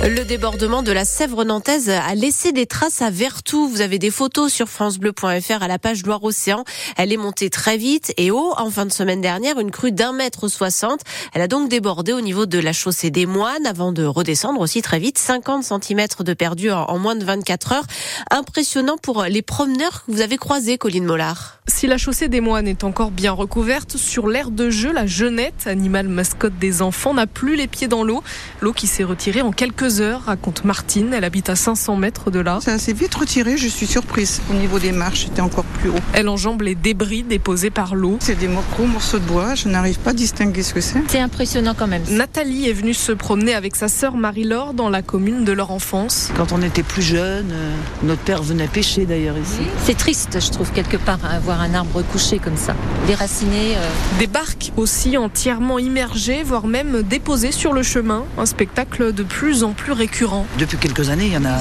Le débordement de la Sèvre nantaise a laissé des traces à Vertou. Vous avez des photos sur francebleu.fr à la page Loire-Océan. Elle est montée très vite et haut. En fin de semaine dernière, une crue d'un mètre soixante. Elle a donc débordé au niveau de la chaussée des Moines avant de redescendre aussi très vite. 50 cm de perdu en moins de 24 heures. Impressionnant pour les promeneurs que vous avez croisés, Colline Mollard. Si la chaussée des Moines est encore bien recouverte, sur l'aire de jeu, la jeunette, animal mascotte des enfants, n'a plus les pieds dans l'eau. L'eau qui s'est retirée en quelques heures, raconte Martine. Elle habite à 500 mètres de là. Ça s'est vite retiré, je suis surprise. Au niveau des marches, c'était encore plus haut. Elle enjambe les débris déposés par l'eau. C'est des gros morceaux de bois, je n'arrive pas à distinguer ce que c'est. C'est impressionnant quand même. Nathalie est venue se promener avec sa sœur Marie-Laure dans la commune de leur enfance. Quand on était plus jeune, euh, notre père venait pêcher d'ailleurs ici. C'est triste, je trouve, quelque part, à voir un arbre couché comme ça, déraciné. Euh... Des barques aussi entièrement immergées, voire même déposées sur le chemin. Un spectacle de plus en plus récurrent. Depuis quelques années, il y en a.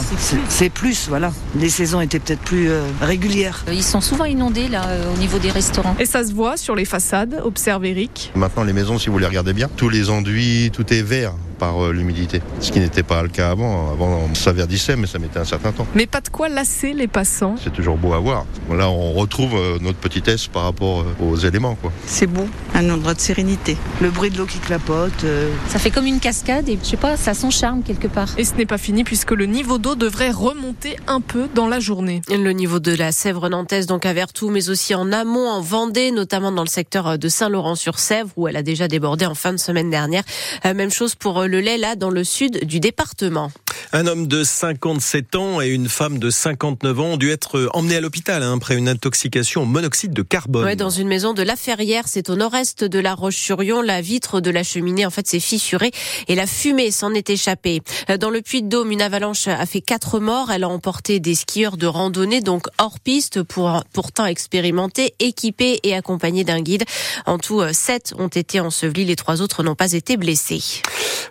C'est plus, voilà. Les saisons étaient peut-être plus euh, régulières. Ils sont souvent inondés là euh, au niveau des restaurants. Et ça se voit sur les façades, observe Eric. Maintenant, les maisons, si vous les regardez bien, tous les enduits, tout est vert par euh, l'humidité. Ce qui n'était pas le cas avant. Avant, ça verdissait, mais ça mettait un certain temps. Mais pas de quoi lasser les passants. C'est toujours beau à voir. Là, on retrouve euh, notre petitesse par rapport euh, aux éléments. quoi. C'est beau, un endroit de sérénité. Le bruit de l'eau qui clapote. euh, Ça fait comme une cascade et je sais pas, ça a son charme quelque part. Et ce n'est pas fini puisque le niveau d'eau devrait remonter un peu dans la journée. Le niveau de la Sèvre nantaise, donc à Vertou, mais aussi en amont, en Vendée, notamment dans le secteur de Saint-Laurent-sur-Sèvre, où elle a déjà débordé en fin de semaine dernière. Euh, Même chose pour le lait, là, dans le sud du département. Un homme de 57 ans et une femme de 59 ans ont dû être emmenés à l'hôpital hein, après une intoxication au monoxyde de carbone. Ouais, dans une maison de La Ferrière, c'est au nord-est de La Roche-sur-Yon. La vitre de la cheminée, en fait, s'est fissurée et la fumée s'en est échappée. Euh, Dans le Puy-de-Dôme, une avalanche a fait quatre morts. Elle a emporté des skieurs de randonnée, donc hors piste, pour, pourtant expérimentés, équipés et accompagnés d'un guide. En tout, euh, sept ont été ensevelis. Les trois autres n'ont pas été blessés.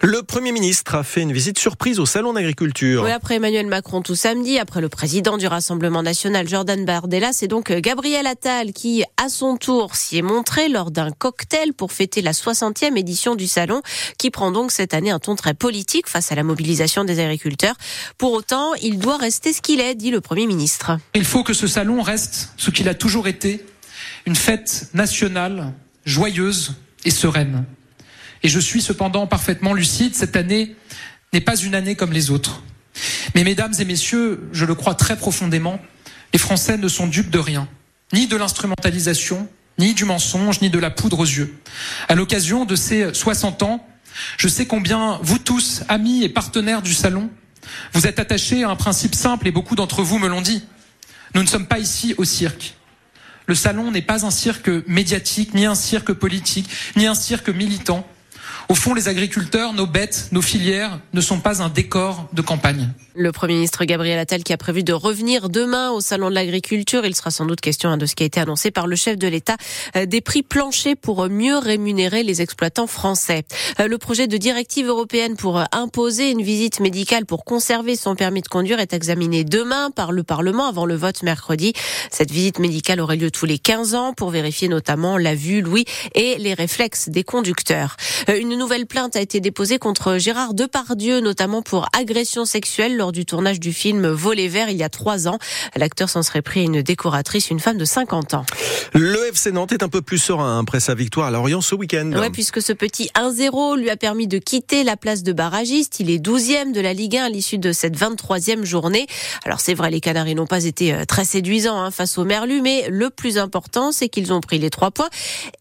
Le Premier ministre a fait une visite surprise au Salon d'agriculture. Oui, après Emmanuel Macron tout samedi, après le président du Rassemblement national Jordan Bardella, c'est donc Gabriel Attal qui, à son tour, s'y est montré lors d'un cocktail pour fêter la 60e édition du salon, qui prend donc cette année un ton très politique face à la mobilisation des agriculteurs. Pour autant, il doit rester ce qu'il est, dit le Premier ministre. Il faut que ce salon reste ce qu'il a toujours été, une fête nationale, joyeuse et sereine. Et je suis cependant parfaitement lucide, cette année n'est pas une année comme les autres. Mais mesdames et messieurs, je le crois très profondément, les Français ne sont dupes de rien, ni de l'instrumentalisation, ni du mensonge, ni de la poudre aux yeux. À l'occasion de ces 60 ans, je sais combien vous tous, amis et partenaires du salon, vous êtes attachés à un principe simple et beaucoup d'entre vous me l'ont dit. Nous ne sommes pas ici au cirque. Le salon n'est pas un cirque médiatique, ni un cirque politique, ni un cirque militant. Au fond, les agriculteurs, nos bêtes, nos filières ne sont pas un décor de campagne. Le Premier ministre Gabriel Attal qui a prévu de revenir demain au Salon de l'Agriculture. Il sera sans doute question hein, de ce qui a été annoncé par le chef de l'État, euh, des prix planchers pour mieux rémunérer les exploitants français. Euh, Le projet de directive européenne pour euh, imposer une visite médicale pour conserver son permis de conduire est examiné demain par le Parlement avant le vote mercredi. Cette visite médicale aurait lieu tous les 15 ans pour vérifier notamment la vue, l'ouïe et les réflexes des conducteurs. Une nouvelle plainte a été déposée contre Gérard Depardieu, notamment pour agression sexuelle lors du tournage du film Volet vert il y a trois ans. L'acteur s'en serait pris à une décoratrice, une femme de 50 ans. Le FC Nantes est un peu plus serein après sa victoire à Lorient ce week-end. Ouais, puisque ce petit 1-0 lui a permis de quitter la place de barragiste. Il est 12e de la Ligue 1 à l'issue de cette 23e journée. Alors c'est vrai, les Canaries n'ont pas été euh, très séduisants hein, face au Merlu, mais le plus important, c'est qu'ils ont pris les trois points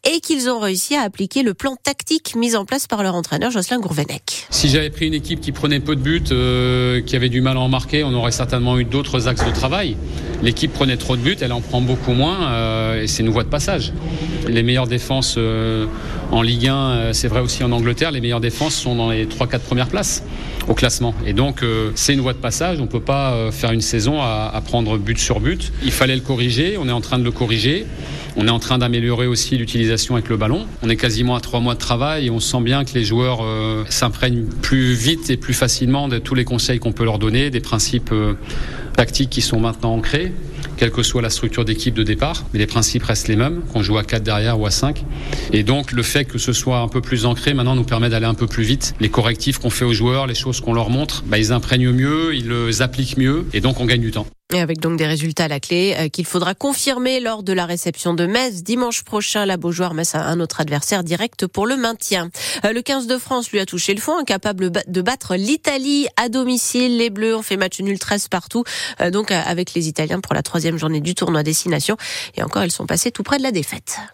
et qu'ils ont réussi à appliquer le plan tactique mis en place par leur entraîneur Jocelyn Gourvenec. Si j'avais pris une équipe qui prenait peu de buts, euh, qui avait du mal à en marquer, on aurait certainement eu d'autres axes de travail. L'équipe prenait trop de buts, elle en prend beaucoup moins, euh, et c'est une voie de passage. Les meilleures défenses euh, en Ligue 1, euh, c'est vrai aussi en Angleterre, les meilleures défenses sont dans les 3-4 premières places au classement. Et donc c'est une voie de passage, on ne peut pas faire une saison à, à prendre but sur but. Il fallait le corriger, on est en train de le corriger. On est en train d'améliorer aussi l'utilisation avec le ballon. On est quasiment à trois mois de travail et on sent bien que les joueurs euh, s'imprègnent plus vite et plus facilement de tous les conseils qu'on peut leur donner, des principes euh, tactiques qui sont maintenant ancrés. quelle que soit la structure d'équipe de départ, mais les principes restent les mêmes, qu'on joue à 4 derrière ou à 5. Et donc le fait que ce soit un peu plus ancré maintenant nous permet d'aller un peu plus vite. Les correctifs qu'on fait aux joueurs, les choses qu'on leur montre, bah, ils imprègnent mieux, ils les appliquent mieux, et donc on gagne du temps. Et avec donc des résultats à la clé euh, qu'il faudra confirmer lors de la réception de Metz dimanche prochain. La Beaujoire Metz a un autre adversaire direct pour le maintien. Euh, le 15 de France lui a touché le fond, incapable de battre l'Italie à domicile. Les Bleus ont fait match nul 13 partout, euh, donc avec les Italiens pour la troisième journée du tournoi Destination. Et encore, ils sont passés tout près de la défaite.